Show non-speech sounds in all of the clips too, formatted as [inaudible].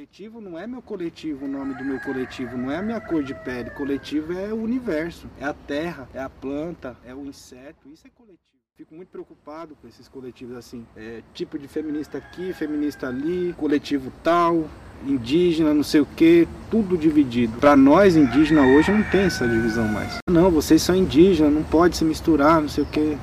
Coletivo não é meu coletivo, o nome do meu coletivo, não é a minha cor de pele. Coletivo é o universo, é a terra, é a planta, é o inseto, isso é coletivo. Fico muito preocupado com esses coletivos assim, é, tipo de feminista aqui, feminista ali, coletivo tal, indígena, não sei o que, tudo dividido. Para nós indígenas hoje não tem essa divisão mais. Não, vocês são indígenas, não pode se misturar, não sei o que.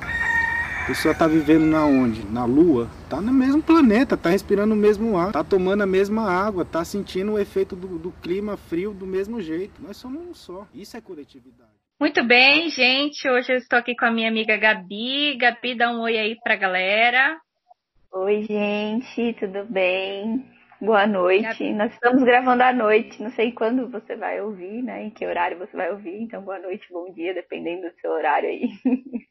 A pessoa tá vivendo na onde? Na lua? Tá no mesmo planeta, tá respirando o mesmo ar, tá tomando a mesma água, tá sentindo o efeito do, do clima frio do mesmo jeito. Nós somos um só. Isso é coletividade. Muito bem, gente. Hoje eu estou aqui com a minha amiga Gabi. Gabi, dá um oi aí pra galera. Oi, gente, tudo bem? Boa noite. Gabi. Nós estamos gravando à noite. Não sei quando você vai ouvir, né? Em que horário você vai ouvir. Então, boa noite, bom dia, dependendo do seu horário aí. [laughs]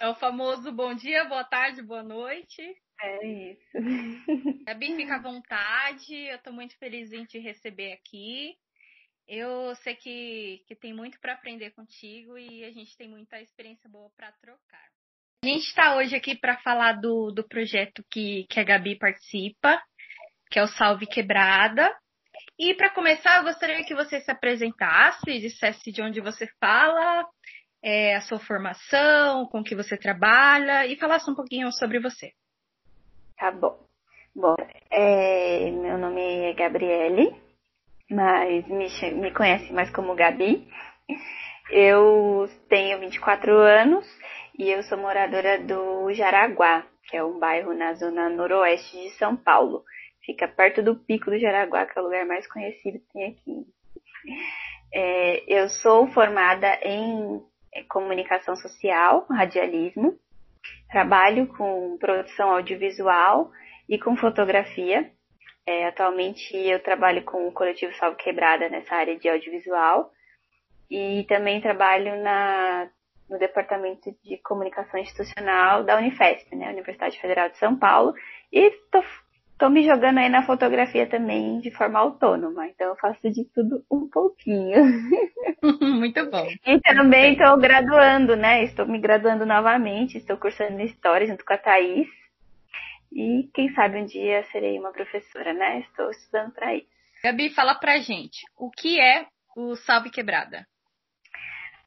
É o famoso bom dia, boa tarde, boa noite. É isso. Gabi, fica à vontade. Eu estou muito feliz em te receber aqui. Eu sei que, que tem muito para aprender contigo e a gente tem muita experiência boa para trocar. A gente está hoje aqui para falar do, do projeto que, que a Gabi participa, que é o Salve Quebrada. E para começar, eu gostaria que você se apresentasse, dissesse de onde você fala, é, a sua formação, com que você trabalha e falasse um pouquinho sobre você. Tá bom. Bom, é, meu nome é Gabriele, mas me, me conhece mais como Gabi. Eu tenho 24 anos e eu sou moradora do Jaraguá, que é um bairro na zona noroeste de São Paulo. Fica perto do Pico do Jaraguá, que é o lugar mais conhecido que tem aqui. É, eu sou formada em comunicação social, radialismo. Trabalho com produção audiovisual e com fotografia. É, atualmente eu trabalho com o coletivo Salve Quebrada nessa área de audiovisual e também trabalho na, no departamento de comunicação institucional da Unifesp, né, Universidade Federal de São Paulo, e estou Tô me jogando aí na fotografia também de forma autônoma, então eu faço de tudo um pouquinho. [laughs] Muito bom. E também estou graduando, né? Estou me graduando novamente, estou cursando História junto com a Thaís. E quem sabe um dia serei uma professora, né? Estou estudando para isso. Gabi, fala pra gente, o que é o Salve Quebrada?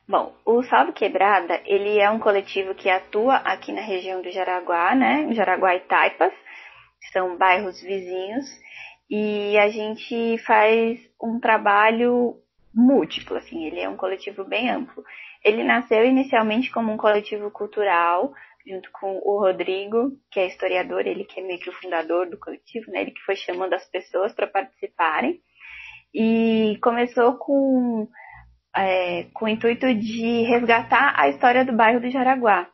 Bom, o Salve Quebrada, ele é um coletivo que atua aqui na região do Jaraguá, né? Jaraguá e Taipas são bairros vizinhos, e a gente faz um trabalho múltiplo, assim, ele é um coletivo bem amplo. Ele nasceu inicialmente como um coletivo cultural, junto com o Rodrigo, que é historiador, ele que é meio que o fundador do coletivo, né? Ele que foi chamando as pessoas para participarem. E começou com, é, com o intuito de resgatar a história do bairro do Jaraguá,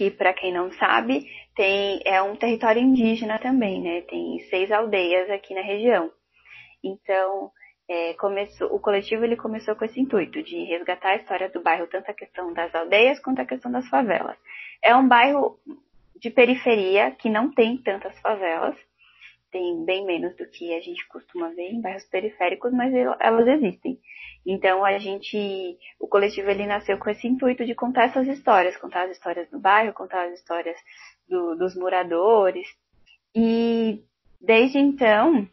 que para quem não sabe, tem é um território indígena também, né? Tem seis aldeias aqui na região. Então, é, começou, o coletivo ele começou com esse intuito de resgatar a história do bairro, tanto a questão das aldeias quanto a questão das favelas. É um bairro de periferia que não tem tantas favelas, tem bem menos do que a gente costuma ver em bairros periféricos, mas elas existem. Então a gente, o coletivo ele nasceu com esse intuito de contar essas histórias, contar as histórias do bairro, contar as histórias do, dos moradores. E desde então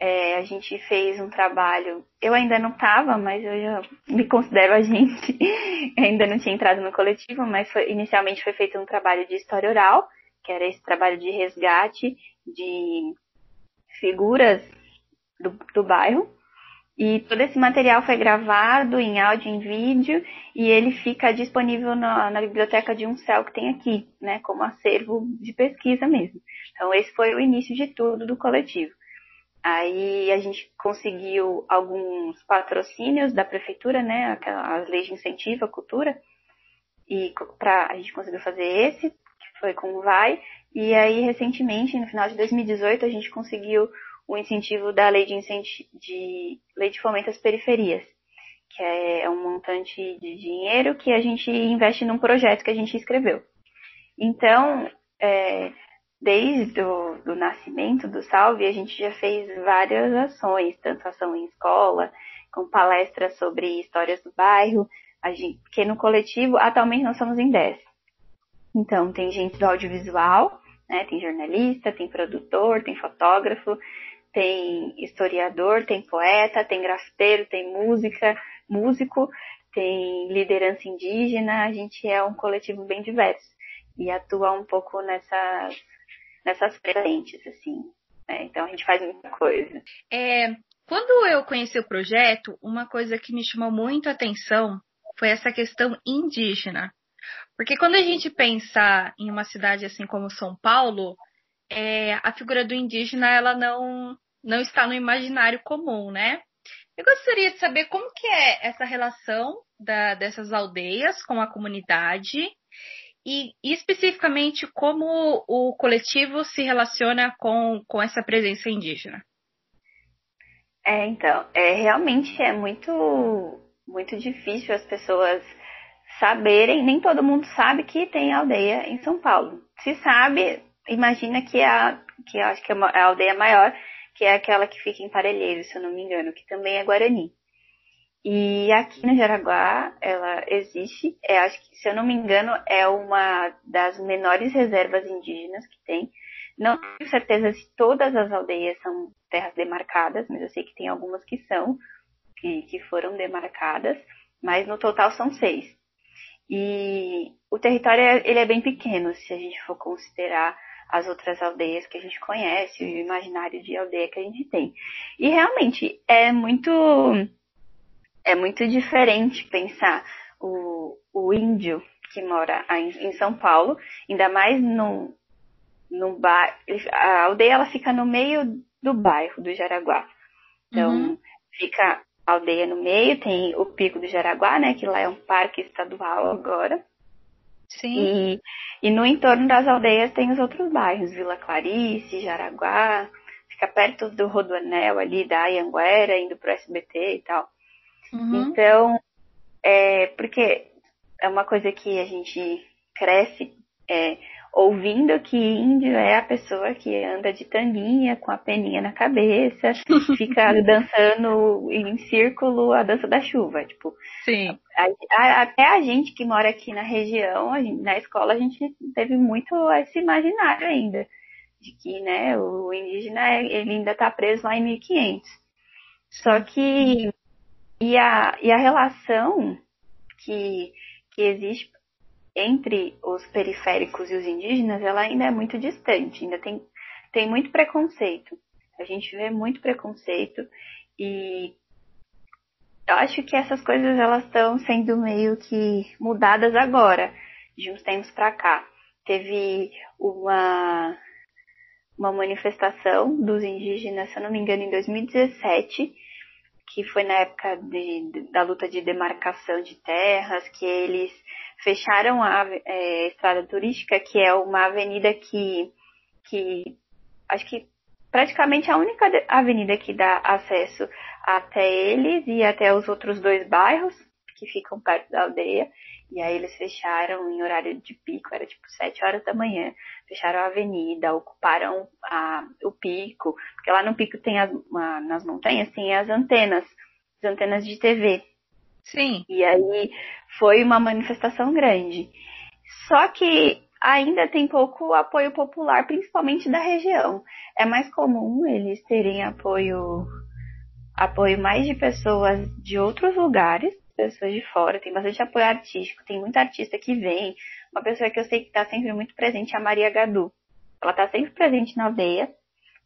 é, a gente fez um trabalho. Eu ainda não estava, mas eu já me considero a gente. [laughs] ainda não tinha entrado no coletivo, mas foi, inicialmente foi feito um trabalho de história oral, que era esse trabalho de resgate de figuras do, do bairro. E todo esse material foi gravado em áudio, em vídeo, e ele fica disponível na, na, biblioteca de um céu que tem aqui, né, como acervo de pesquisa mesmo. Então esse foi o início de tudo do coletivo. Aí a gente conseguiu alguns patrocínios da prefeitura, né, as leis de incentivo à cultura, e pra, a gente conseguiu fazer esse, foi com o VAI, e aí recentemente, no final de 2018, a gente conseguiu o incentivo da lei de, incenti de, lei de fomento às periferias, que é, é um montante de dinheiro que a gente investe num projeto que a gente escreveu. Então, é, desde o do nascimento do Salve, a gente já fez várias ações, tanto ação em escola, com palestras sobre histórias do bairro, a gente, porque no coletivo, atualmente nós somos em 10. Então, tem gente do audiovisual, né, tem jornalista, tem produtor, tem fotógrafo, tem historiador, tem poeta, tem grafiteiro, tem música, músico, tem liderança indígena, a gente é um coletivo bem diverso e atua um pouco nessas, nessas frentes, assim. Né? Então a gente faz muita coisa. É, quando eu conheci o projeto, uma coisa que me chamou muito a atenção foi essa questão indígena. Porque quando a gente pensa em uma cidade assim como São Paulo, é, a figura do indígena ela não, não está no imaginário comum, né? Eu gostaria de saber como que é essa relação da, dessas aldeias com a comunidade e, especificamente como o coletivo se relaciona com, com essa presença indígena. É, então, é realmente é muito muito difícil as pessoas saberem, nem todo mundo sabe que tem aldeia em São Paulo. Se sabe, imagina que é a que acho que é a aldeia maior, que é aquela que fica em Parelheiros, se eu não me engano, que também é Guarani. E aqui no Jaraguá, ela existe, é, acho que, se eu não me engano, é uma das menores reservas indígenas que tem. Não tenho certeza se todas as aldeias são terras demarcadas, mas eu sei que tem algumas que são, que, que foram demarcadas, mas no total são seis. E o território ele é bem pequeno, se a gente for considerar as outras aldeias que a gente conhece, o imaginário de aldeia que a gente tem. E realmente é muito é muito diferente pensar o, o índio que mora em, São Paulo, ainda mais no, no bairro. A aldeia ela fica no meio do bairro do Jaraguá. Então, uhum. fica aldeia no meio, tem o Pico do Jaraguá, né? Que lá é um parque estadual agora. Sim. E, e no entorno das aldeias tem os outros bairros, Vila Clarice, Jaraguá, fica perto do Rodoanel ali, da Anhanguera, indo pro SBT e tal. Uhum. Então, é, porque é uma coisa que a gente cresce é, ouvindo que índio é a pessoa que anda de tanguinha com a peninha na cabeça, [laughs] fica dançando em círculo a dança da chuva, tipo. Sim. A, a, até a gente que mora aqui na região, gente, na escola a gente teve muito esse imaginário ainda de que, né, o indígena ele ainda está preso lá em 1500. Só que e a, e a relação que, que existe entre os periféricos e os indígenas, ela ainda é muito distante, ainda tem, tem muito preconceito. A gente vê muito preconceito e eu acho que essas coisas elas estão sendo meio que mudadas agora, de uns tempos para cá. Teve uma uma manifestação dos indígenas, se eu não me engano, em 2017, que foi na época de, da luta de demarcação de terras, que eles fecharam a é, estrada turística, que é uma avenida que, que acho que praticamente a única avenida que dá acesso até eles e até os outros dois bairros que ficam perto da aldeia. E aí eles fecharam em horário de pico, era tipo 7 horas da manhã. Fecharam a avenida, ocuparam a, o pico, porque lá no pico tem as, nas montanhas tem as antenas, as antenas de TV. Sim. E aí foi uma manifestação grande. Só que ainda tem pouco apoio popular, principalmente da região. É mais comum eles terem apoio apoio mais de pessoas de outros lugares, pessoas de fora, tem bastante apoio artístico, tem muita artista que vem. Uma pessoa que eu sei que está sempre muito presente é a Maria Gadu. Ela está sempre presente na aldeia.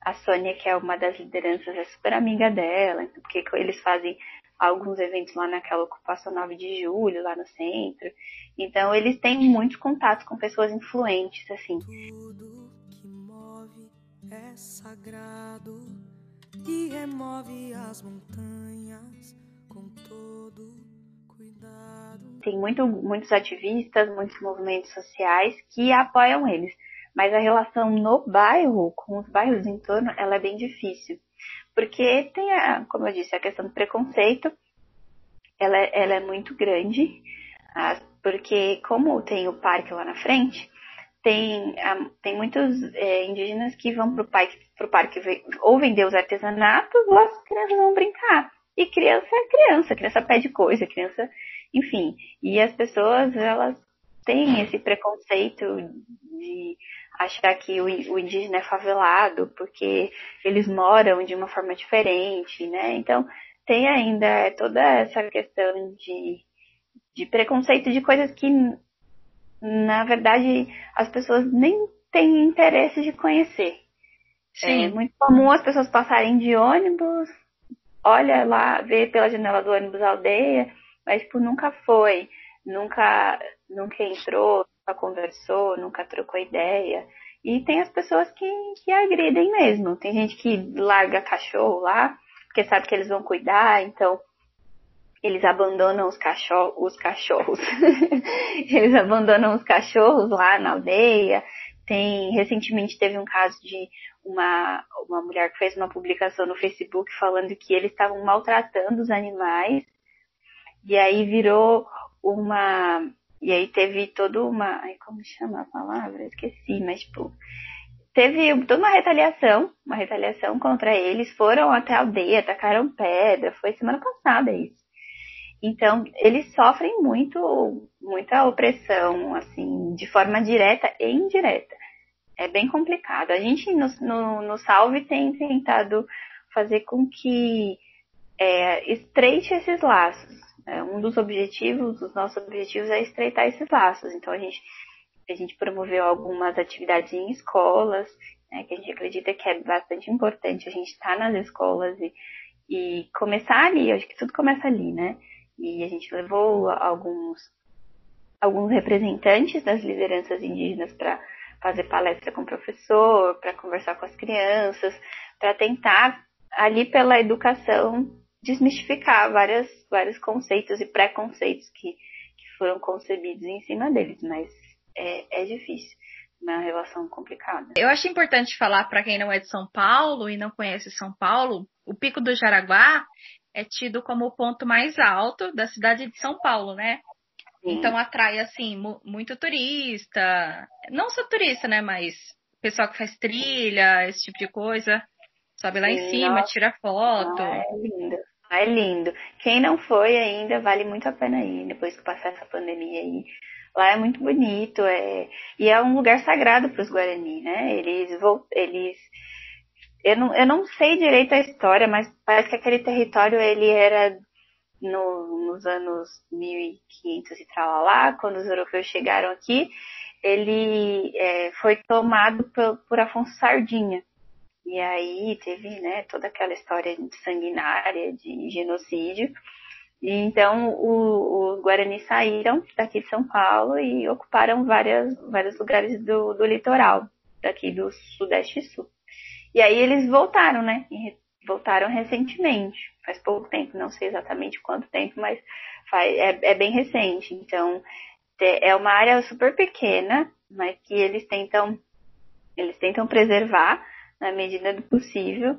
A Sônia, que é uma das lideranças, é super amiga dela, porque eles fazem alguns eventos lá naquela ocupação 9 de julho, lá no centro. Então eles têm muitos contatos com pessoas influentes, assim. Tudo que move é sagrado e remove as montanhas com todo cuidado. Tem muito, muitos ativistas, muitos movimentos sociais que apoiam eles. Mas a relação no bairro, com os bairros em torno, ela é bem difícil porque tem, a, como eu disse, a questão do preconceito, ela, ela é muito grande, porque como tem o parque lá na frente, tem, tem muitos é, indígenas que vão para o parque, pro parque ou vender os artesanatos ou as crianças vão brincar. E criança é criança, criança pede coisa, criança, enfim. E as pessoas, elas têm esse preconceito de achar que o, o indígena é favelado porque eles moram de uma forma diferente, né? Então tem ainda toda essa questão de, de preconceito de coisas que na verdade as pessoas nem têm interesse de conhecer. Sim. É muito comum as pessoas passarem de ônibus, olha lá, vê pela janela do ônibus a aldeia, mas tipo, nunca foi, nunca, nunca entrou, nunca conversou, nunca trocou ideia. E tem as pessoas que, que agridem mesmo. Tem gente que larga cachorro lá, porque sabe que eles vão cuidar, então eles abandonam os, cachorro, os cachorros. [laughs] eles abandonam os cachorros lá na aldeia. Tem, recentemente teve um caso de uma, uma mulher que fez uma publicação no Facebook falando que eles estavam maltratando os animais. E aí virou uma. E aí teve toda uma. Ai, como chama a palavra? Esqueci, mas tipo. Teve toda uma retaliação, uma retaliação contra eles. Foram até a aldeia, atacaram pedra. Foi semana passada isso. Então, eles sofrem muito, muita opressão, assim, de forma direta e indireta. É bem complicado. A gente no, no, no Salve tem tentado fazer com que é, estreite esses laços. É, um dos objetivos, dos nossos objetivos é estreitar esses laços. Então, a gente, a gente promoveu algumas atividades em escolas, né, que a gente acredita que é bastante importante a gente estar tá nas escolas e, e começar ali. Acho que tudo começa ali, né? E a gente levou alguns, alguns representantes das lideranças indígenas para fazer palestra com o professor, para conversar com as crianças, para tentar, ali pela educação, desmistificar várias, vários conceitos e preconceitos que, que foram concebidos em cima deles, mas é, é difícil uma relação complicada. Eu acho importante falar para quem não é de São Paulo e não conhece São Paulo, o Pico do Jaraguá é tido como o ponto mais alto da cidade de São Paulo, né? Sim. Então atrai assim muito turista, não só turista, né, mas pessoal que faz trilha, esse tipo de coisa, sobe lá Sim, em cima, nossa. tira foto. Ah, é lindo. É lindo. Quem não foi ainda, vale muito a pena ir, depois que passar essa pandemia aí. Lá é muito bonito, é... e é um lugar sagrado para os Guarani, né? Eles, eles eu não, eu não sei direito a história, mas parece que aquele território ele era no, nos anos 1500 e tal lá, quando os europeus chegaram aqui, ele é, foi tomado por, por Afonso Sardinha. E aí teve né, toda aquela história sanguinária de genocídio. E então os Guarani saíram daqui de São Paulo e ocuparam várias, vários lugares do, do litoral, daqui do Sudeste e Sul. E aí eles voltaram, né? Voltaram recentemente, faz pouco tempo, não sei exatamente quanto tempo, mas faz, é, é bem recente. Então é uma área super pequena, mas que eles tentam eles tentam preservar na medida do possível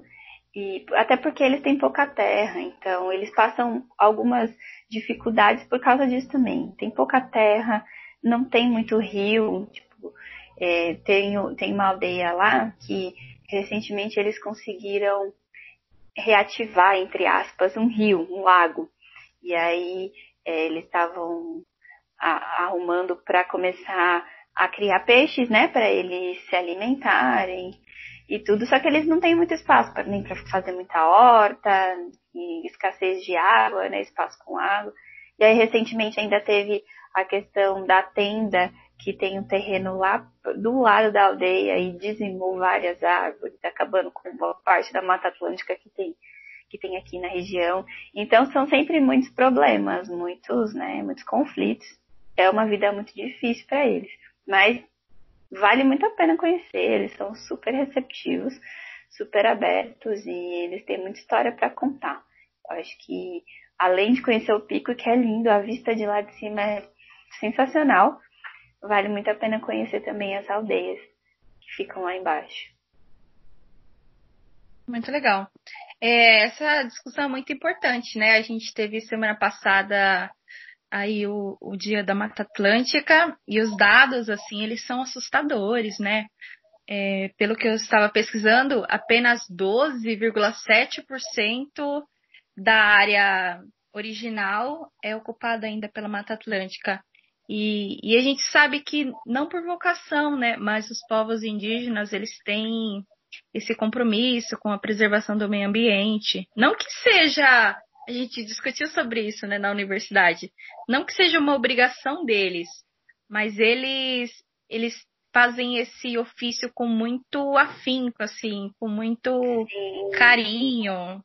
e até porque eles têm pouca terra, então eles passam algumas dificuldades por causa disso também. Tem pouca terra, não tem muito rio, tipo, é, tem, tem uma aldeia lá que recentemente eles conseguiram reativar, entre aspas, um rio, um lago. E aí é, eles estavam arrumando para começar a criar peixes, né, para eles se alimentarem e tudo, só que eles não têm muito espaço pra, nem para fazer muita horta, escassez de água, né, espaço com água. E aí recentemente ainda teve a questão da tenda que tem um terreno lá do lado da aldeia e dizimou várias árvores, acabando com boa parte da Mata Atlântica que tem, que tem aqui na região. Então são sempre muitos problemas, muitos, né, muitos conflitos. É uma vida muito difícil para eles, mas vale muito a pena conhecer. Eles são super receptivos, super abertos e eles têm muita história para contar. Eu acho que além de conhecer o pico, que é lindo, a vista de lá de cima é sensacional vale muito a pena conhecer também as aldeias que ficam lá embaixo. Muito legal. É, essa discussão é muito importante, né? A gente teve semana passada aí o, o dia da Mata Atlântica e os dados, assim, eles são assustadores, né? É, pelo que eu estava pesquisando, apenas 12,7% da área original é ocupada ainda pela Mata Atlântica. E, e a gente sabe que não por vocação, né, mas os povos indígenas eles têm esse compromisso com a preservação do meio ambiente. Não que seja, a gente discutiu sobre isso, né, na universidade. Não que seja uma obrigação deles, mas eles eles fazem esse ofício com muito afinco, assim, com muito Sim. carinho.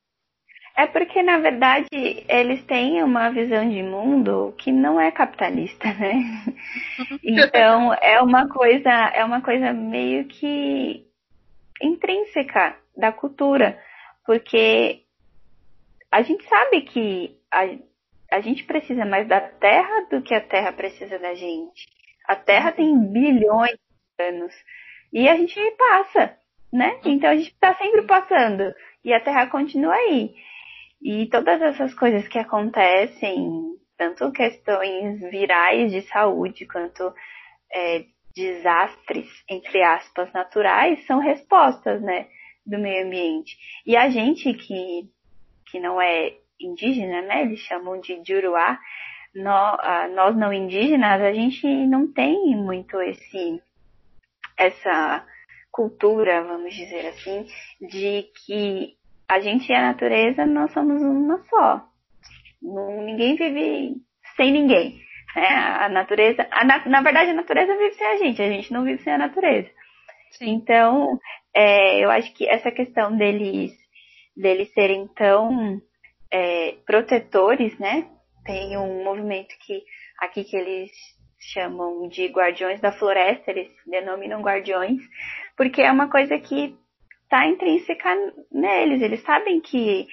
É porque, na verdade, eles têm uma visão de mundo que não é capitalista, né? [laughs] Então, é uma coisa, é uma coisa meio que intrínseca da cultura, porque a gente sabe que a, a gente precisa mais da terra do que a terra precisa da gente. A terra tem bilhões de anos e a gente passa, né? Então a gente está sempre passando e a terra continua aí. E todas essas coisas que acontecem, tanto questões virais de saúde quanto é, desastres, entre aspas, naturais, são respostas, né, do meio ambiente. E a gente que, que não é indígena, né, eles chamam de Juruá, nós, nós não indígenas, a gente não tem muito esse, essa cultura, vamos dizer assim, de que a gente e a natureza, nós somos uma só. ninguém vive sem ninguém. Né? A natureza, a, na verdade, a natureza vive sem a gente, a gente não vive sem a natureza. Sim. Então, é, eu acho que essa questão deles, deles serem tão é, protetores, né? Tem um movimento que aqui que eles chamam de guardiões da floresta, eles denominam guardiões, porque é uma coisa que está intrínseca neles. Eles sabem que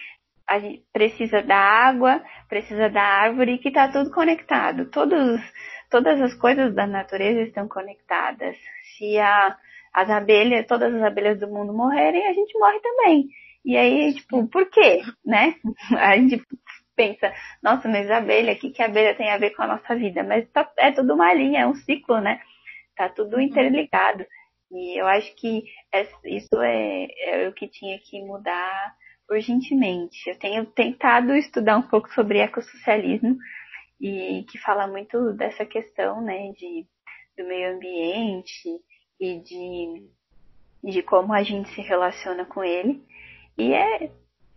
a gente precisa da água, precisa da árvore, que está tudo conectado. Todos, todas as coisas da natureza estão conectadas. Se a, as abelhas, todas as abelhas do mundo morrerem, a gente morre também. E aí, tipo, por quê? Né? [laughs] A gente pensa, nossa, mas a abelha, o que, que a abelha tem a ver com a nossa vida? Mas tá, é tudo uma linha, é um ciclo, né? Tá tudo uhum. interligado. E eu acho que isso é, é o que tinha que mudar urgentemente. Eu tenho tentado estudar um pouco sobre ecossocialismo e que fala muito dessa questão, né, de, do meio ambiente e de, de como a gente se relaciona com ele. E é, é,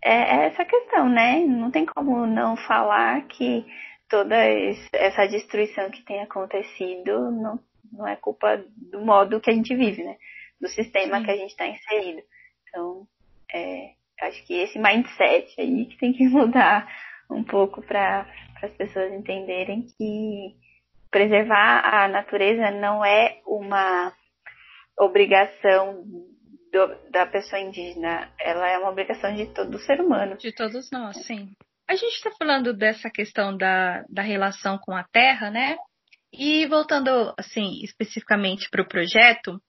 é essa questão, né? Não tem como não falar que toda essa destruição que tem acontecido não não é culpa do modo que a gente vive, né? Do sistema Sim. que a gente está inserido. Então, é, acho que esse mindset aí que tem que [laughs] mudar um pouco para as pessoas entenderem que preservar a natureza não é uma obrigação do, da pessoa indígena, ela é uma obrigação de todo ser humano. De todos nós, sim. A gente está falando dessa questão da, da relação com a terra, né? E voltando, assim, especificamente para o projeto,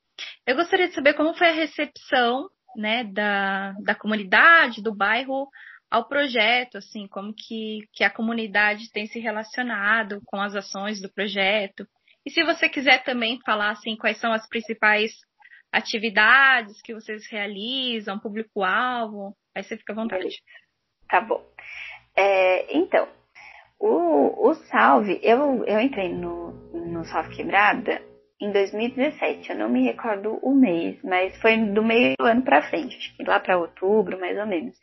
eu gostaria de saber como foi a recepção, né, da, da comunidade, do bairro ao projeto, assim, como que, que a comunidade tem se relacionado com as ações do projeto. E se você quiser também falar, assim, quais são as principais atividades que vocês realizam, público-alvo, aí você fica à vontade. Tá bom. É, então, o, o Salve, eu, eu entrei no, no Salve Quebrada em 2017, eu não me recordo o mês, mas foi do meio do ano para frente, lá para outubro, mais ou menos.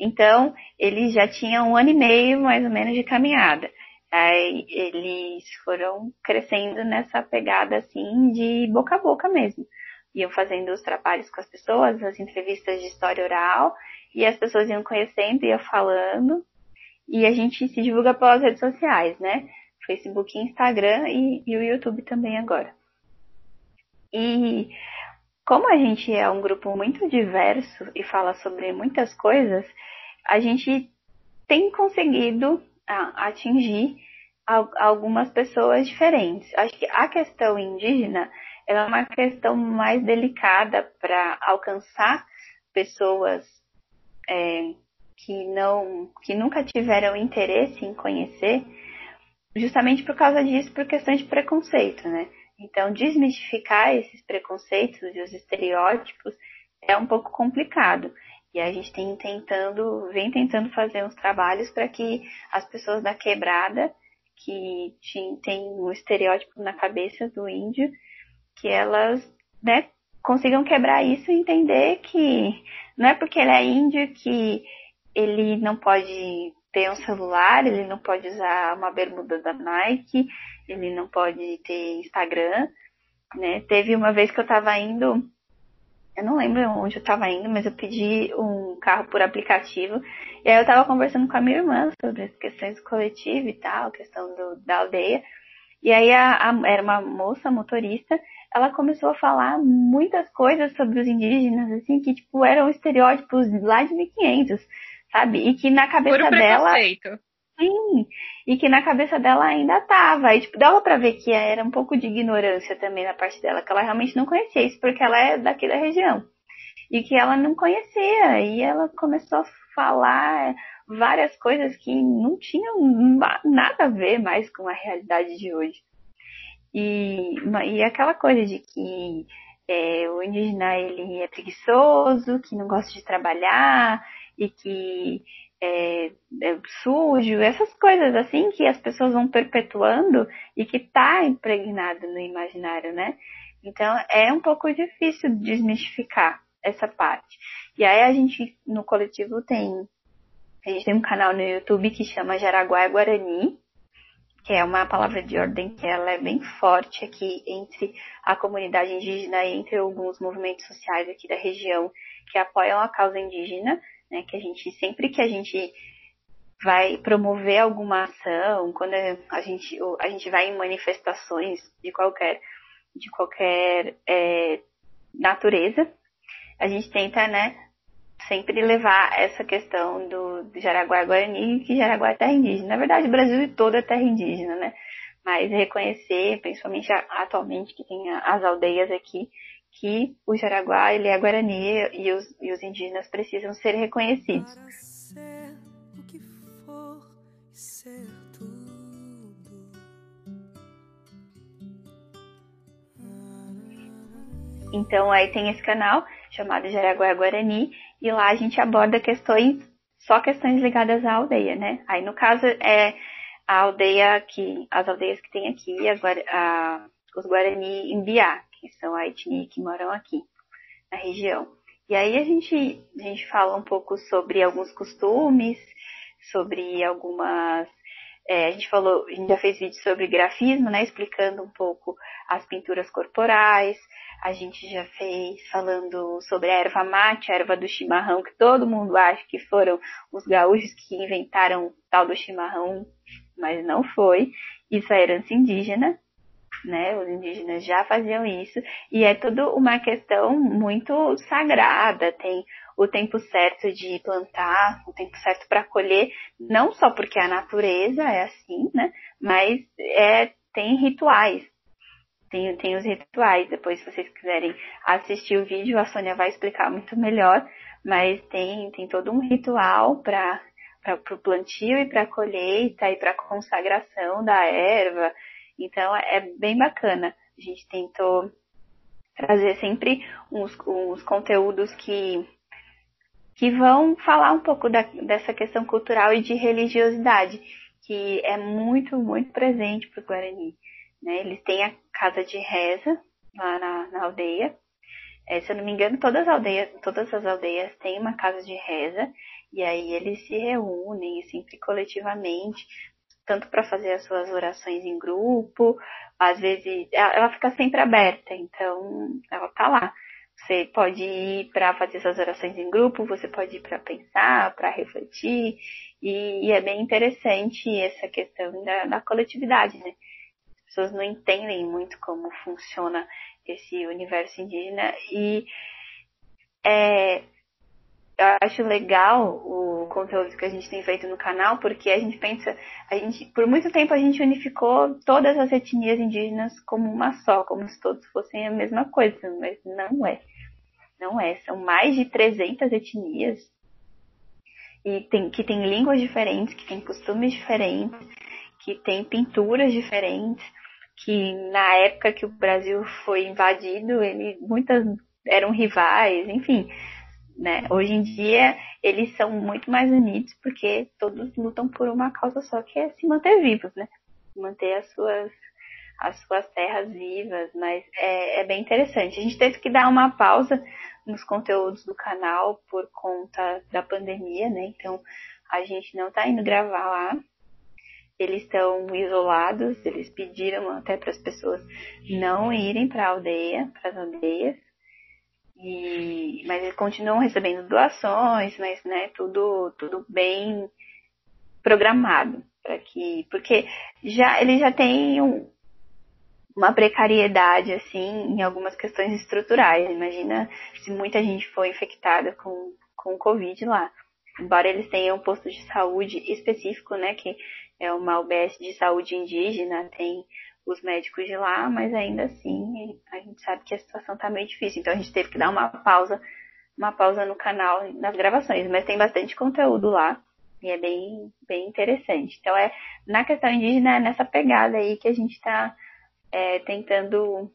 Então, ele já tinha um ano e meio, mais ou menos, de caminhada. Aí eles foram crescendo nessa pegada assim de boca a boca mesmo. Iam fazendo os trabalhos com as pessoas, as entrevistas de história oral, e as pessoas iam conhecendo, iam falando, e a gente se divulga pelas redes sociais, né? Facebook, Instagram e, e o YouTube também agora. E como a gente é um grupo muito diverso e fala sobre muitas coisas, a gente tem conseguido atingir algumas pessoas diferentes. Acho que a questão indígena é uma questão mais delicada para alcançar pessoas é, que não, que nunca tiveram interesse em conhecer, justamente por causa disso, por questões de preconceito, né? Então, desmistificar esses preconceitos e os estereótipos é um pouco complicado. E a gente tem tentando, vem tentando fazer uns trabalhos para que as pessoas da quebrada que tem um estereótipo na cabeça do índio, que elas, né, consigam quebrar isso e entender que não é porque ele é índio que ele não pode ter um celular, ele não pode usar uma bermuda da Nike, ele não pode ter Instagram, né? Teve uma vez que eu tava indo, eu não lembro onde eu tava indo, mas eu pedi um carro por aplicativo, e aí eu tava conversando com a minha irmã sobre as questões do coletivo e tal, questão do, da aldeia, e aí a, a, era uma moça motorista, ela começou a falar muitas coisas sobre os indígenas, assim, que, tipo, eram estereótipos lá de 1500, sabe? E que na cabeça Puro dela... Sim, e que na cabeça dela ainda tava. E, tipo, dava pra ver que era um pouco de ignorância também na parte dela, que ela realmente não conhecia isso, porque ela é daqui da região. E que ela não conhecia. E ela começou a falar várias coisas que não tinham nada a ver mais com a realidade de hoje. E, e aquela coisa de que é, o indígena ele é preguiçoso, que não gosta de trabalhar e que é, é, sujo, essas coisas assim que as pessoas vão perpetuando e que está impregnado no imaginário, né? Então é um pouco difícil desmistificar essa parte. E aí a gente no coletivo tem a gente tem um canal no YouTube que chama Jaraguá Guarani, que é uma palavra de ordem que ela é bem forte aqui entre a comunidade indígena e entre alguns movimentos sociais aqui da região que apoiam a causa indígena, né? Que a gente sempre que a gente vai promover alguma ação, quando a gente a gente vai em manifestações de qualquer de qualquer é, natureza, a gente tenta, né, sempre levar essa questão do, do Jaraguá Guarani, que Jaraguá é terra indígena. Na verdade, o Brasil todo é terra indígena, né? Mas reconhecer, principalmente atualmente que tem as aldeias aqui, que o Jaraguá ele é Guarani e os, e os indígenas precisam ser reconhecidos. Para ser o que for, ser Então aí tem esse canal chamado Jaraguá Guarani e lá a gente aborda questões, só questões ligadas à aldeia, né? Aí no caso é a aldeia que, as aldeias que tem aqui, a, a, os Guarani Imbiá, que são a etnia que moram aqui na região. E aí a gente, a gente fala um pouco sobre alguns costumes, sobre algumas. É, a gente falou, a gente já fez vídeo sobre grafismo, né? Explicando um pouco as pinturas corporais, a gente já fez falando sobre a erva mate, a erva do chimarrão, que todo mundo acha que foram os gaúchos que inventaram o tal do chimarrão, mas não foi. Isso é herança indígena, né? Os indígenas já faziam isso e é tudo uma questão muito sagrada. Tem o tempo certo de plantar, o tempo certo para colher, não só porque a natureza é assim, né? Mas é tem rituais. Tem, tem os rituais. Depois, se vocês quiserem assistir o vídeo, a Sônia vai explicar muito melhor. Mas tem, tem todo um ritual para para o plantio e para a colheita e para a consagração da erva. Então é bem bacana. A gente tentou trazer sempre uns, uns conteúdos que, que vão falar um pouco da, dessa questão cultural e de religiosidade, que é muito, muito presente para o Guarani. Né? Eles têm a casa de reza lá na, na aldeia. É, se eu não me engano, todas as aldeias, todas as aldeias têm uma casa de reza e aí eles se reúnem sempre coletivamente, tanto para fazer as suas orações em grupo, às vezes ela, ela fica sempre aberta, então ela tá lá. Você pode ir para fazer suas orações em grupo, você pode ir para pensar, para refletir, e, e, é bem interessante essa questão da, da coletividade, né? Pessoas não entendem muito como funciona esse universo indígena. E é, eu acho legal o conteúdo que a gente tem feito no canal porque a gente pensa a gente por muito tempo a gente unificou todas as etnias indígenas como uma só como se todos fossem a mesma coisa mas não é. Não é. São mais de 300 etnias e tem, que tem línguas diferentes que tem costumes diferentes que tem pinturas diferentes que na época que o Brasil foi invadido, ele, muitas eram rivais, enfim. Né? Hoje em dia eles são muito mais unidos porque todos lutam por uma causa só que é se manter vivos, né? manter as suas as suas terras vivas, mas é, é bem interessante. A gente teve que dar uma pausa nos conteúdos do canal por conta da pandemia, né? Então a gente não está indo gravar lá. Eles estão isolados, eles pediram até para as pessoas não irem para a aldeia, para as aldeias. E, mas eles continuam recebendo doações, mas né, tudo, tudo bem programado para que, porque já ele já tem um, uma precariedade assim em algumas questões estruturais. Imagina se muita gente for infectada com com Covid lá. Embora eles tenham um posto de saúde específico, né, que é uma UBS de saúde indígena, tem os médicos de lá, mas ainda assim a gente sabe que a situação está meio difícil. Então a gente teve que dar uma pausa, uma pausa no canal nas gravações, mas tem bastante conteúdo lá e é bem, bem interessante. Então é na questão indígena é nessa pegada aí que a gente está é, tentando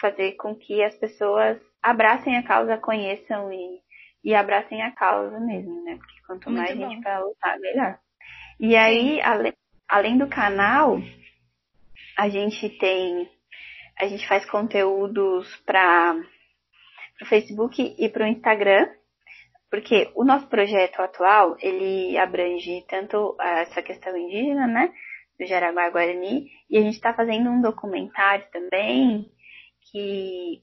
fazer com que as pessoas abracem a causa, conheçam e, e abracem a causa mesmo, né? Porque quanto Muito mais bom. gente para lutar, melhor. E aí, além, além do canal, a gente tem. A gente faz conteúdos para o Facebook e para o Instagram, porque o nosso projeto atual, ele abrange tanto essa questão indígena, né, do Jaraguá Guarani, e a gente está fazendo um documentário também, que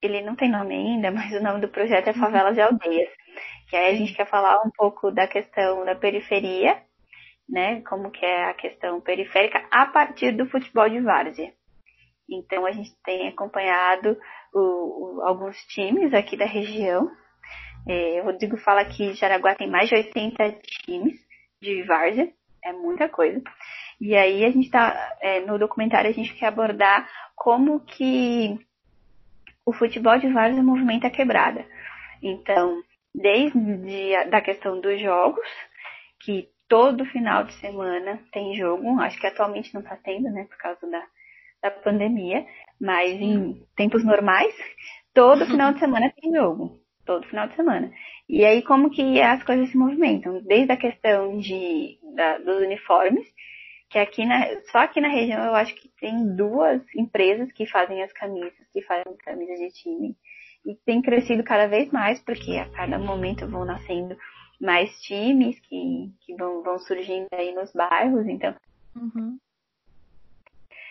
ele não tem nome ainda, [laughs] mas o nome do projeto é Favelas e Aldeias, que aí a gente quer falar um pouco da questão da periferia, né? Como que é a questão periférica a partir do futebol de várzea. Então a gente tem acompanhado o, o, alguns times aqui da região. É, o Rodrigo fala que Jaraguá tem mais de 80 times de várzea, é muita coisa. E aí a gente está é, no documentário a gente quer abordar como que o futebol de várzea movimenta a quebrada. Então, desde a da questão dos jogos, que todo final de semana tem jogo. Acho que atualmente não está tendo, né, por causa da, da pandemia. Mas em tempos normais, todo final de [laughs] semana tem jogo. Todo final de semana. E aí, como que as coisas se movimentam? Desde a questão de, da, dos uniformes, que aqui na, só aqui na região eu acho que tem duas empresas que fazem as camisas, que fazem camisas de time. E tem crescido cada vez mais, porque a cada momento vão nascendo mais times que, que vão, vão surgindo aí nos bairros, então uhum.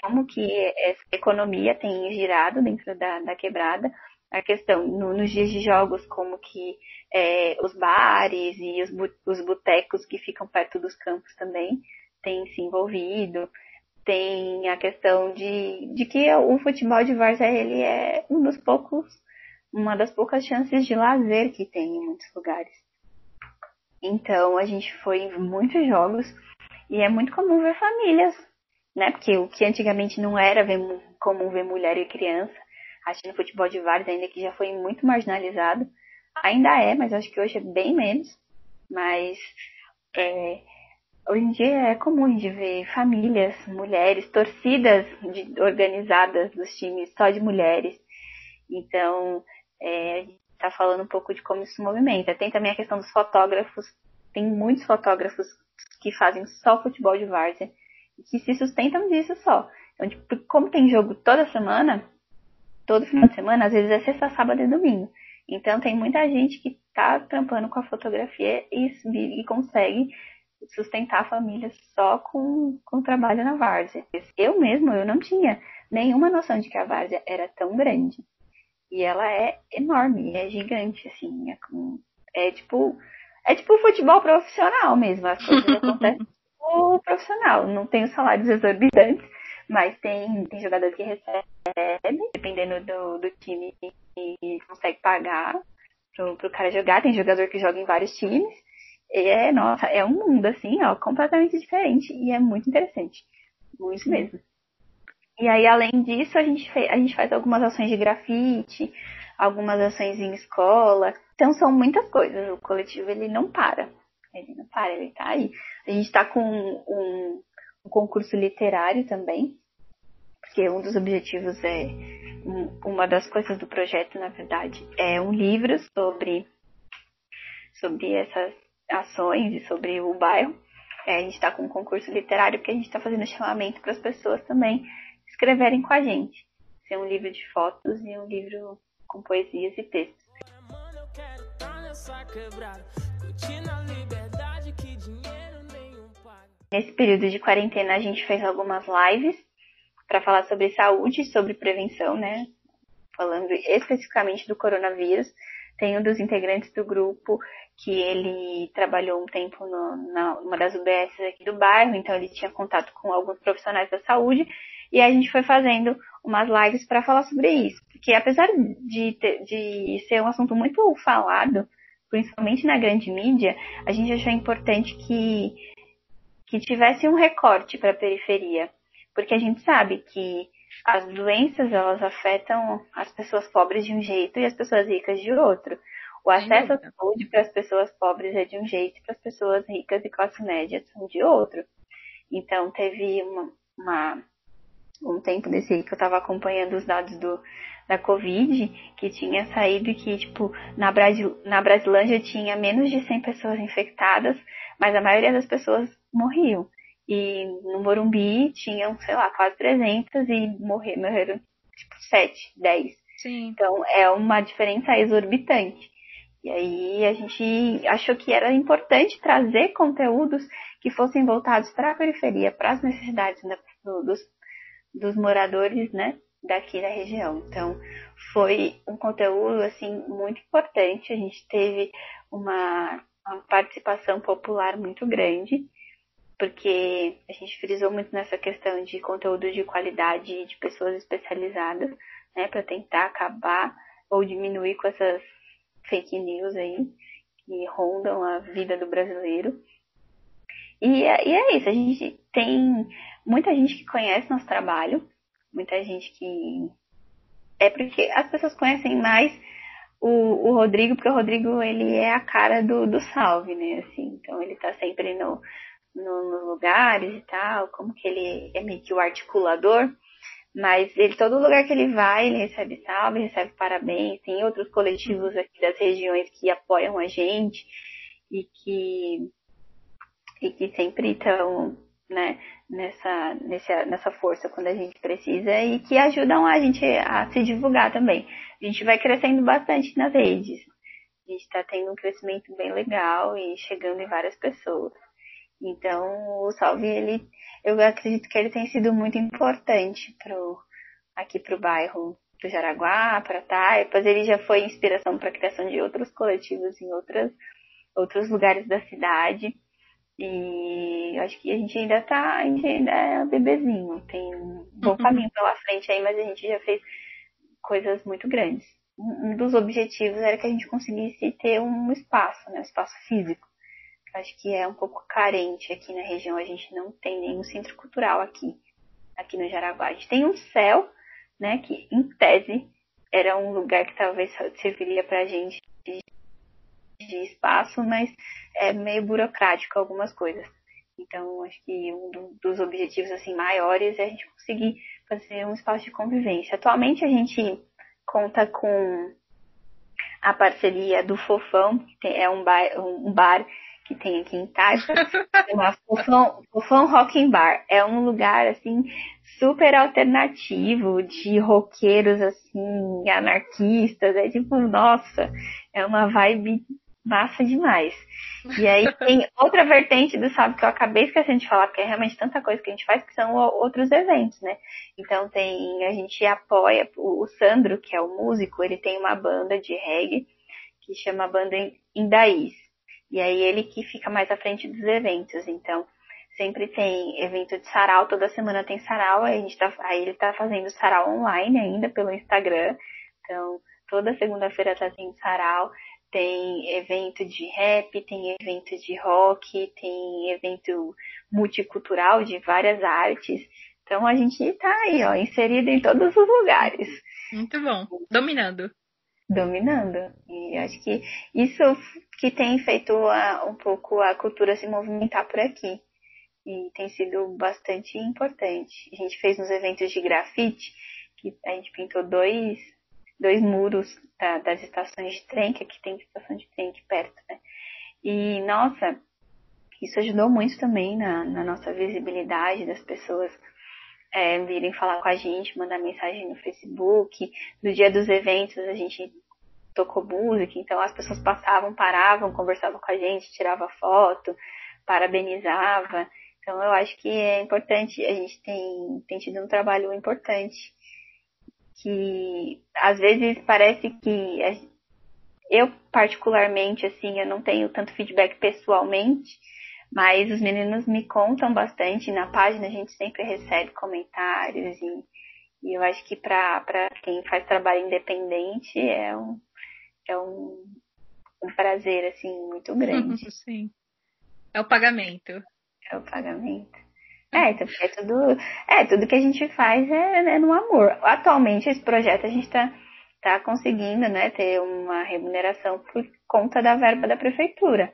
como que essa economia tem girado dentro da, da quebrada, a questão no, nos dias de jogos, como que é, os bares e os, os botecos que ficam perto dos campos também têm se envolvido, tem a questão de, de que o futebol de várzea ele é um dos poucos, uma das poucas chances de lazer que tem em muitos lugares. Então a gente foi em muitos jogos e é muito comum ver famílias, né? Porque o que antigamente não era ver, comum ver mulher e criança assistindo futebol de vários, ainda que já foi muito marginalizado. Ainda é, mas acho que hoje é bem menos. Mas é, hoje em dia é comum de ver famílias, mulheres, torcidas de, organizadas dos times só de mulheres. Então, é, está falando um pouco de como isso se movimenta. Tem também a questão dos fotógrafos. Tem muitos fotógrafos que fazem só futebol de várzea e que se sustentam disso só. Então, tipo, como tem jogo toda semana, todo final de semana, às vezes é sexta, sábado e domingo. Então tem muita gente que está trampando com a fotografia e, e consegue sustentar a família só com, com o trabalho na várzea. Eu mesmo, eu não tinha nenhuma noção de que a várzea era tão grande. E ela é enorme, é gigante, assim. É, com, é tipo. É tipo futebol profissional mesmo. As coisas [laughs] acontecem no profissional. Não tem os salários exorbitantes, mas tem, tem jogador que recebe, dependendo do, do time que consegue pagar pro, pro cara jogar. Tem jogador que joga em vários times. E é, nossa, é um mundo assim, ó, completamente diferente. E é muito interessante. Muito mesmo. E aí, além disso, a gente, fez, a gente faz algumas ações de grafite, algumas ações em escola. Então, são muitas coisas. O coletivo, ele não para. Ele não para, ele tá aí. A gente está com um, um, concurso literário também, porque um dos objetivos é, um, uma das coisas do projeto, na verdade, é um livro sobre, sobre essas ações e sobre o bairro. É, a gente está com um concurso literário que a gente está fazendo chamamento para as pessoas também escreverem com a gente. Ser um livro de fotos e um livro com poesias e textos. Nesse período de quarentena a gente fez algumas lives para falar sobre saúde, sobre prevenção, né? Falando especificamente do coronavírus. Tem um dos integrantes do grupo que ele trabalhou um tempo no, na uma das UBS aqui do bairro, então ele tinha contato com alguns profissionais da saúde e a gente foi fazendo umas lives para falar sobre isso, porque apesar de, ter, de ser um assunto muito falado, principalmente na grande mídia, a gente achou importante que que tivesse um recorte para a periferia, porque a gente sabe que as doenças elas afetam as pessoas pobres de um jeito e as pessoas ricas de outro. O acesso à saúde para as pessoas pobres é de um jeito e para as pessoas ricas e classe média são de outro. Então teve uma, uma um tempo desse aí que eu estava acompanhando os dados do, da Covid, que tinha saído que, tipo, na, Brasil, na Brasilândia tinha menos de 100 pessoas infectadas, mas a maioria das pessoas morriam. E no Morumbi tinham, sei lá, quase 300 e morreram, morreram tipo, 7, 10. Sim. Então é uma diferença exorbitante. E aí a gente achou que era importante trazer conteúdos que fossem voltados para a periferia, para as necessidades né, dos, dos moradores, né, daqui da região. Então, foi um conteúdo assim muito importante. A gente teve uma, uma participação popular muito grande, porque a gente frisou muito nessa questão de conteúdo de qualidade de pessoas especializadas, né, para tentar acabar ou diminuir com essas fake news aí que rondam a vida do brasileiro. E, é, e é isso, a gente tem muita gente que conhece nosso trabalho, muita gente que. É porque as pessoas conhecem mais o, o Rodrigo, porque o Rodrigo ele é a cara do, do salve, né? Assim, então ele tá sempre no, no, nos lugares e tal, como que ele é meio que o articulador. Mas ele, todo lugar que ele vai, ele recebe salve, recebe parabéns. Tem outros coletivos aqui das regiões que apoiam a gente e que, e que sempre estão, né, nessa, nessa, nessa força quando a gente precisa e que ajudam a gente a se divulgar também. A gente vai crescendo bastante nas redes. A gente está tendo um crescimento bem legal e chegando em várias pessoas. Então, o Salve, ele, eu acredito que ele tem sido muito importante pro, aqui para o bairro do Jaraguá, para Taipas. Ele já foi inspiração para a criação de outros coletivos em outras, outros lugares da cidade. E acho que a gente ainda tá, a gente ainda é bebezinho, tem um bom uhum. caminho pela frente aí, mas a gente já fez coisas muito grandes. Um dos objetivos era que a gente conseguisse ter um espaço, né, um espaço físico. Acho que é um pouco carente aqui na região, a gente não tem nenhum centro cultural aqui, aqui no Jaraguá. A gente tem um céu, né, que em tese era um lugar que talvez serviria pra gente de espaço, mas é meio burocrático algumas coisas. Então, acho que um do, dos objetivos assim maiores é a gente conseguir fazer um espaço de convivência. Atualmente a gente conta com a parceria do Fofão, que é um bar, um bar que tem aqui em Taipa, [laughs] uma Fofão, Fofão Rocking Bar. É um lugar assim super alternativo de roqueiros assim, anarquistas, é tipo, nossa, é uma vibe massa demais. E aí tem [laughs] outra vertente do Sabe que eu acabei esquecendo de falar, porque é realmente tanta coisa que a gente faz, que são outros eventos, né? Então tem, a gente apoia o Sandro, que é o músico, ele tem uma banda de reggae que chama Banda Indaís. E aí ele que fica mais à frente dos eventos. Então, sempre tem evento de sarau, toda semana tem sarau, aí, a gente tá, aí ele tá fazendo sarau online ainda pelo Instagram. Então, toda segunda-feira tá tendo sarau tem evento de rap, tem evento de rock, tem evento multicultural de várias artes. Então a gente está aí, ó, inserido em todos os lugares. Muito bom. Dominando. Dominando. E acho que isso que tem feito a, um pouco a cultura se movimentar por aqui. E tem sido bastante importante. A gente fez uns eventos de grafite, que a gente pintou dois dois muros da, das estações de trem, que aqui tem estação de trem aqui perto, né? E, nossa, Isso ajudou muito também na, na nossa visibilidade das pessoas é, virem falar com a gente, mandar mensagem no Facebook. No dia dos eventos a gente tocou música, então as pessoas passavam, paravam, conversavam com a gente, tirava foto, parabenizava. Então eu acho que é importante, a gente tem, tem tido um trabalho importante. Que às vezes parece que eu particularmente, assim, eu não tenho tanto feedback pessoalmente, mas os meninos me contam bastante. Na página a gente sempre recebe comentários e, e eu acho que para quem faz trabalho independente é um, é um, um prazer, assim, muito grande. [laughs] Sim. É o pagamento. É o pagamento. É, então, é tudo, é, tudo que a gente faz é, é no amor. Atualmente, esse projeto a gente está tá conseguindo, né, ter uma remuneração por conta da verba da prefeitura.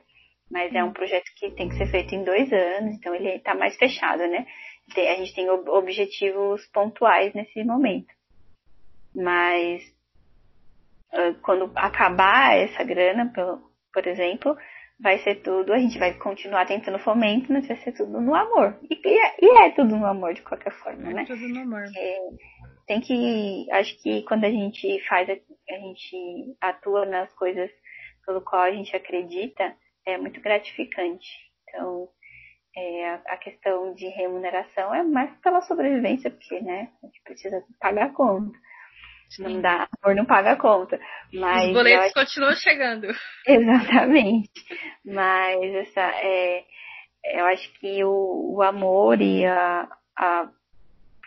Mas é um projeto que tem que ser feito em dois anos, então ele está mais fechado, né? A gente tem objetivos pontuais nesse momento. Mas ah, quando acabar essa grana, por exemplo, vai ser tudo, a gente vai continuar tentando fomento, mas vai ser tudo no amor. E, e é tudo no amor, de qualquer forma, é né? É tudo no amor. É, tem que, acho que quando a gente faz, a gente atua nas coisas pelo qual a gente acredita, é muito gratificante. Então, é, a, questão de remuneração é mais pela sobrevivência, porque, né, a gente precisa pagar a conta. Sim. Não dá, amor não paga a conta. Mas Os boletos acho... continuam chegando. [laughs] Exatamente. Mas essa é, eu acho que o, o amor e a, a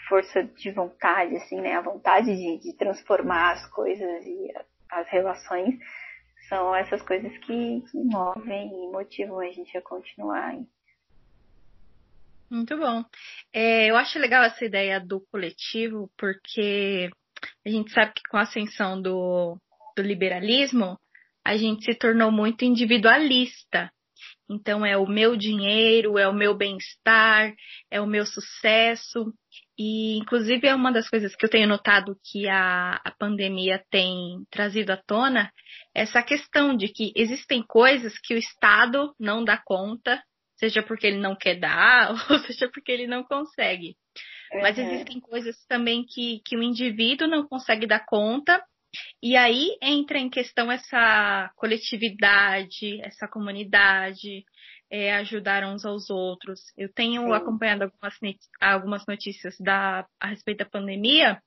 força de vontade, assim, né? A vontade de, de transformar as coisas e as relações são essas coisas que, que movem e motivam a gente a continuar. Muito bom. É, eu acho legal essa ideia do coletivo, porque a gente sabe que com a ascensão do, do liberalismo, a gente se tornou muito individualista. Então é o meu dinheiro, é o meu bem-estar, é o meu sucesso. E, inclusive, é uma das coisas que eu tenho notado que a, a pandemia tem trazido à tona, essa questão de que existem coisas que o Estado não dá conta, seja porque ele não quer dar, [laughs] ou seja porque ele não consegue. Uhum. Mas existem coisas também que, que o indivíduo não consegue dar conta, e aí entra em questão essa coletividade, essa comunidade, é, ajudar uns aos outros. Eu tenho Sim. acompanhado algumas, algumas notícias da, a respeito da pandemia,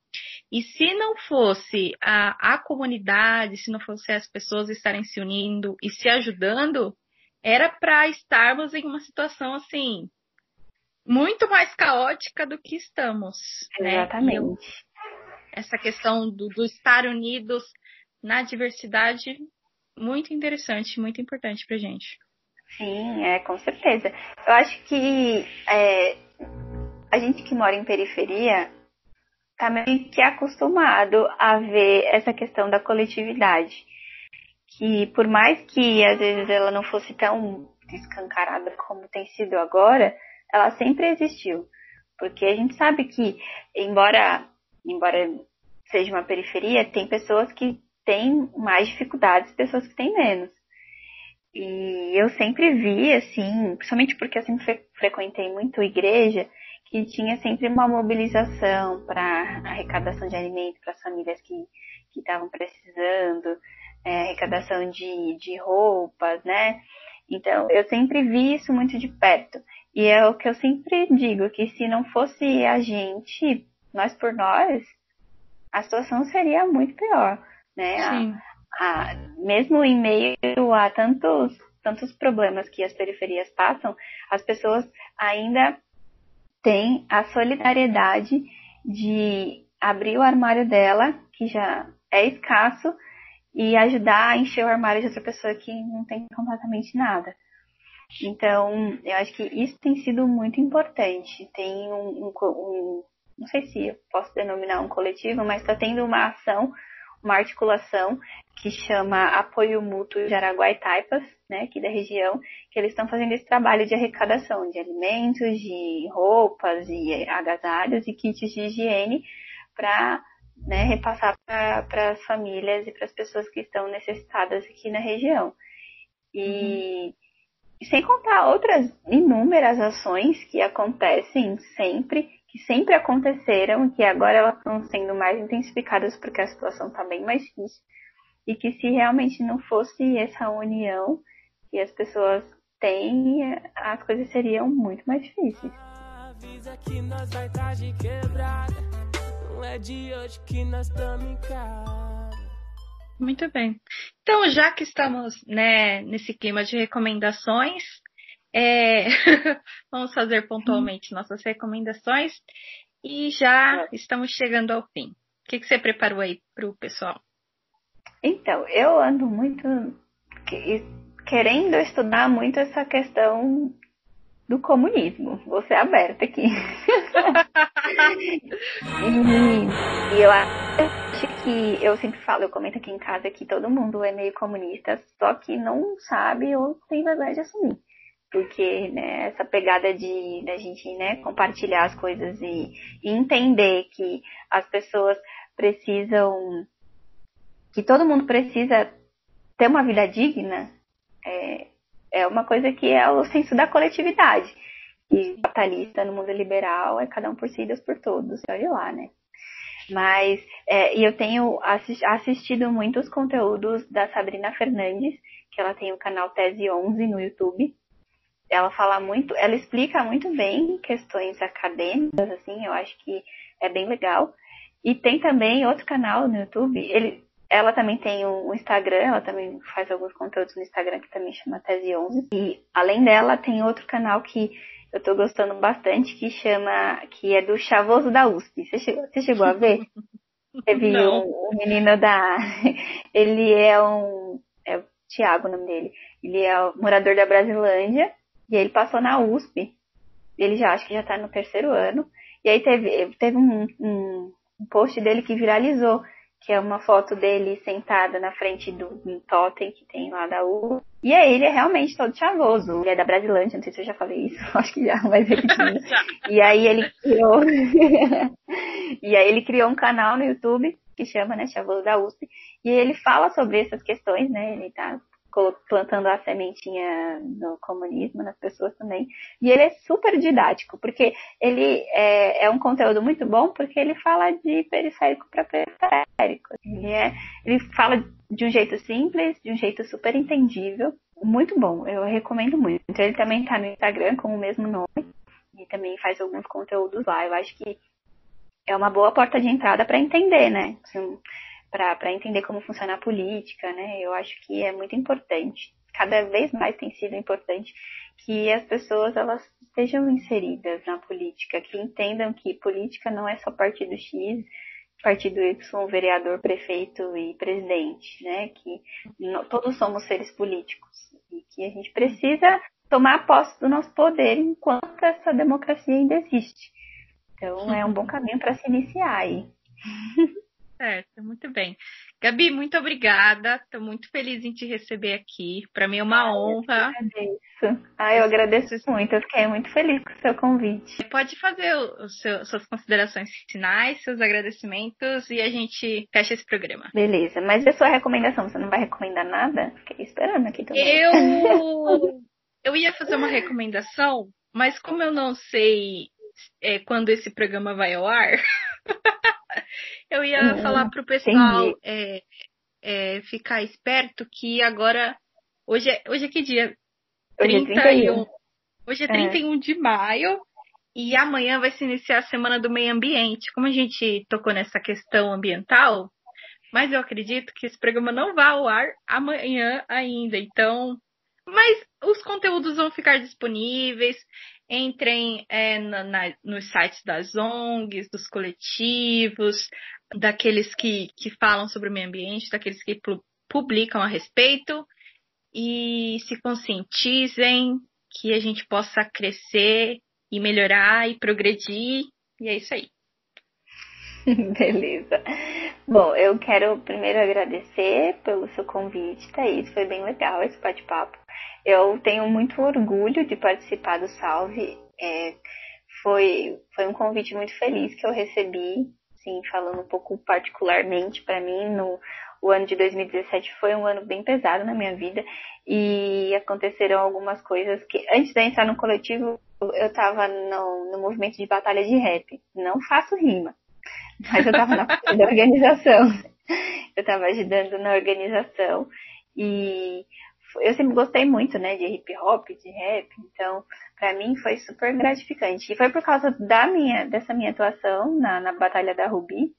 e se não fosse a, a comunidade, se não fosse as pessoas estarem se unindo e se ajudando, era para estarmos em uma situação assim muito mais caótica do que estamos. Né? Exatamente. Né? Essa questão do, do estar unidos na diversidade, muito interessante, muito importante para gente. Sim, é, com certeza. Eu acho que é, a gente que mora em periferia tá meio que acostumado a ver essa questão da coletividade. Que por mais que às vezes ela não fosse tão escancarada como tem sido agora, ela sempre existiu. Porque a gente sabe que, embora, embora seja uma periferia, tem pessoas que têm mais dificuldades e pessoas que têm menos. E eu sempre vi, assim, principalmente porque eu sempre frequentei muito igreja, que tinha sempre uma mobilização para arrecadação de alimento para as famílias que estavam precisando, é, arrecadação de, de roupas, né? Então, eu sempre vi isso muito de perto. E é o que eu sempre digo, que se não fosse a gente, nós por nós, a situação seria muito pior, né? Sim. A, a, mesmo em meio a tantos, tantos problemas que as periferias passam, as pessoas ainda têm a solidariedade de abrir o armário dela, que já é escasso, e ajudar a encher o armário de outra pessoa que não tem completamente nada. Então, eu acho que isso tem sido muito importante. Tem um, um, um não sei se eu posso denominar um coletivo, mas está tendo uma ação, uma articulação que chama Apoio Mútuo de e Taipas, né, aqui da região, que eles estão fazendo esse trabalho de arrecadação de alimentos, de roupas e agasalhos e kits de higiene para né, repassar para as famílias e para as pessoas que estão necessitadas aqui na região. E uhum sem contar outras inúmeras ações que acontecem sempre, que sempre aconteceram, que agora elas estão sendo mais intensificadas porque a situação está bem mais difícil. E que se realmente não fosse essa união que as pessoas têm, as coisas seriam muito mais difíceis. Avisa que nós vai estar de quebrada. Não é de hoje que nós estamos em casa. Muito bem. Então, já que estamos né, nesse clima de recomendações, é... [laughs] vamos fazer pontualmente nossas recomendações e já estamos chegando ao fim. O que, que você preparou aí para o pessoal? Então, eu ando muito querendo estudar muito essa questão do comunismo. Vou ser aberta aqui. [laughs] e, eu acho que eu sempre falo, eu comento aqui em casa que todo mundo é meio comunista, só que não sabe ou tem vergonha de assumir. Porque né, essa pegada de da gente né, compartilhar as coisas e, e entender que as pessoas precisam, que todo mundo precisa ter uma vida digna, é, é uma coisa que é o senso da coletividade. E capitalista no mundo liberal é cada um por si e Deus por todos. Olha lá, né? Mas, é, e eu tenho assistido muitos conteúdos da Sabrina Fernandes, que ela tem o canal Tese 11 no YouTube. Ela fala muito, ela explica muito bem questões acadêmicas, assim, eu acho que é bem legal. E tem também outro canal no YouTube, ele, ela também tem um Instagram, ela também faz alguns conteúdos no Instagram que também chama Tese 11. E além dela, tem outro canal que eu tô gostando bastante que chama, que é do Chavoso da USP. Você chegou, você chegou a ver? Teve um, um, menino da. [laughs] Ele é um. É o Tiago o nome dele. Ele é um morador da Brasilândia e ele passou na USP. Ele já acho que já tá no terceiro ano. E aí teve, teve um, um, um post dele que viralizou que é uma foto dele sentado na frente do um totem que tem lá da U. E aí ele é realmente todo chavoso. Ele é da Brasilândia, não sei se eu já falei isso, [laughs] acho que já, mas repetindo. [laughs] e aí ele criou. [laughs] e aí ele criou um canal no YouTube que chama, né, Chavoso da USP. E ele fala sobre essas questões, né? Ele tá plantando a sementinha do comunismo nas pessoas também. E ele é super didático, porque ele é, é um conteúdo muito bom, porque ele fala de periférico para periférico. Ele, é, ele fala de um jeito simples, de um jeito super entendível. Muito bom, eu recomendo muito. Então, ele também está no Instagram com o mesmo nome e também faz alguns conteúdos lá. Eu acho que é uma boa porta de entrada para entender, né? Para entender como funciona a política, né? Eu acho que é muito importante. Cada vez mais tem sido importante que as pessoas elas estejam inseridas na política, que entendam que política não é só partido X, partido Y, vereador, prefeito e presidente, né? Que todos somos seres políticos e que a gente precisa tomar posse do nosso poder enquanto essa democracia ainda existe. Então é um bom caminho para se iniciar aí. [laughs] Certo, muito bem. Gabi, muito obrigada. Estou muito feliz em te receber aqui. Para mim é uma ah, honra. Eu agradeço. Ah, eu agradeço muito. Eu fiquei muito feliz com o seu convite. Pode fazer os seus, suas considerações finais, seus agradecimentos e a gente fecha esse programa. Beleza, mas a sua recomendação, você não vai recomendar nada? Fiquei esperando aqui também. Eu, [laughs] eu ia fazer uma recomendação, mas como eu não sei é, quando esse programa vai ao ar. [laughs] Eu ia uhum, falar pro pessoal é, é, ficar esperto que agora. Hoje é, hoje é que dia? Hoje 31. É 31. Hoje é 31 é. de maio e amanhã vai se iniciar a Semana do Meio Ambiente. Como a gente tocou nessa questão ambiental, mas eu acredito que esse programa não vai ao ar amanhã ainda. Então, mas os conteúdos vão ficar disponíveis entrem é, na, na, nos sites das ONGs, dos coletivos, daqueles que, que falam sobre o meio ambiente, daqueles que publicam a respeito e se conscientizem que a gente possa crescer e melhorar e progredir. E é isso aí. [laughs] Beleza. Bom, eu quero primeiro agradecer pelo seu convite, Thaís. Foi bem legal esse bate-papo. Eu tenho muito orgulho de participar do Salve. É, foi, foi um convite muito feliz que eu recebi, sim, falando um pouco particularmente para mim. No, o ano de 2017 foi um ano bem pesado na minha vida e aconteceram algumas coisas que, antes de entrar no coletivo, eu estava no, no movimento de batalha de rap. Não faço rima, [laughs] mas eu estava na da organização. Eu estava ajudando na organização e eu sempre gostei muito, né, de hip hop, de rap, então para mim foi super gratificante. E foi por causa da minha, dessa minha atuação na, na Batalha da Rubi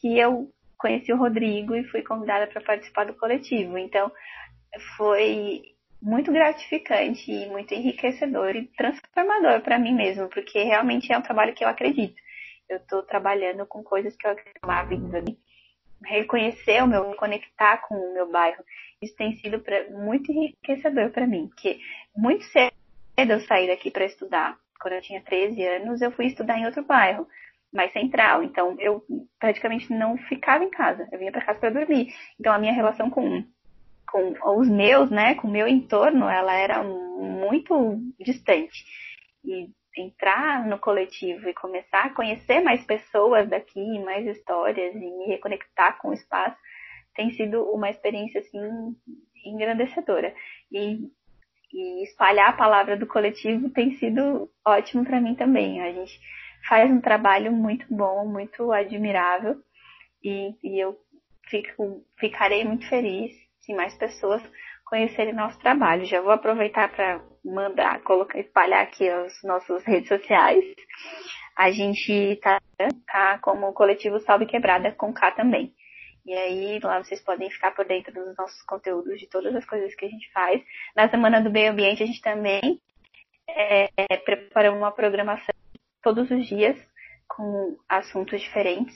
que eu conheci o Rodrigo e fui convidada para participar do coletivo. Então, foi muito gratificante e muito enriquecedor e transformador para mim mesmo, porque realmente é um trabalho que eu acredito. Eu estou trabalhando com coisas que eu acredito na vida, reconhecer o meu, me conectar com o meu bairro. Isso tem sido pra, muito enriquecedor para mim, porque muito cedo eu saí daqui para estudar. Quando eu tinha 13 anos, eu fui estudar em outro bairro mais central. Então, eu praticamente não ficava em casa. Eu vinha para casa para dormir. Então, a minha relação com, com os meus, né, com o meu entorno, ela era muito distante. E entrar no coletivo e começar a conhecer mais pessoas daqui, mais histórias e me reconectar com o espaço, tem sido uma experiência assim engrandecedora. E, e espalhar a palavra do coletivo tem sido ótimo para mim também. A gente faz um trabalho muito bom, muito admirável e, e eu fico, ficarei muito feliz se mais pessoas conhecerem nosso trabalho. Já vou aproveitar para mandar, colocar, espalhar aqui as nossas redes sociais. A gente está tá como coletivo Salve Quebrada com K também. E aí lá vocês podem ficar por dentro dos nossos conteúdos, de todas as coisas que a gente faz. Na Semana do Meio Ambiente a gente também é, é, preparou uma programação todos os dias com assuntos diferentes.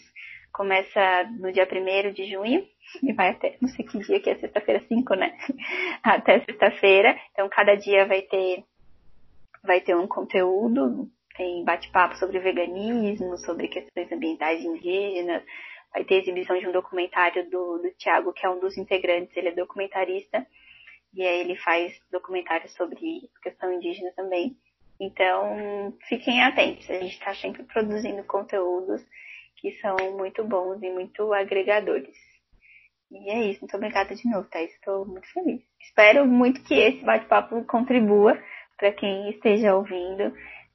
Começa no dia 1 de junho e vai até, não sei que dia que é sexta-feira 5, né? [laughs] Até sexta-feira. Então cada dia vai ter vai ter um conteúdo, tem bate-papo sobre veganismo, sobre questões ambientais indígenas, vai ter exibição de um documentário do, do Tiago, que é um dos integrantes, ele é documentarista, e aí ele faz documentários sobre questão indígena também. Então, fiquem atentos, a gente está sempre produzindo conteúdos que são muito bons e muito agregadores. E é isso, muito obrigada de novo, Thais. Estou muito feliz. Espero muito que esse bate-papo contribua para quem esteja ouvindo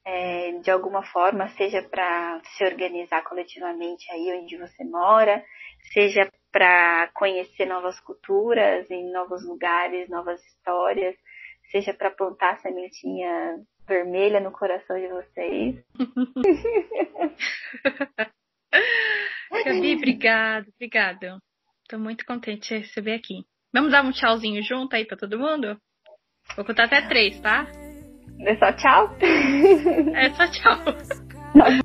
é, de alguma forma, seja para se organizar coletivamente aí onde você mora, seja para conhecer novas culturas em novos lugares, novas histórias, seja para plantar sementinha vermelha no coração de vocês. [laughs] Gabi, obrigado, obrigado. Tô muito contente de receber aqui. Vamos dar um tchauzinho junto aí pra todo mundo? Vou contar até três, tá? É só tchau? É só tchau.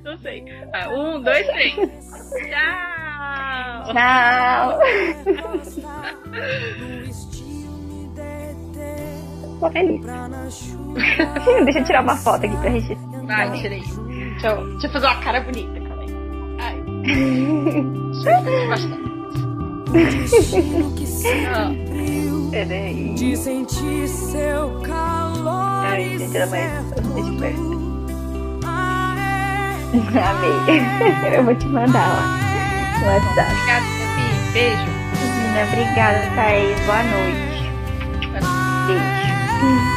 Não sei. Ah, um, dois, três. Tchau! Tchau! Tô feliz. Deixa eu tirar uma foto aqui pra gente. Vai, tirei. Deixa eu, deixa eu fazer uma cara bonita, calma aí. Ai. Bastante. [laughs] Peraí. De sentir seu calor. Amei. [laughs] Eu vou te mandar lá WhatsApp. Obrigada, Beijo. Obrigada, Thaís. Boa noite. Beijo.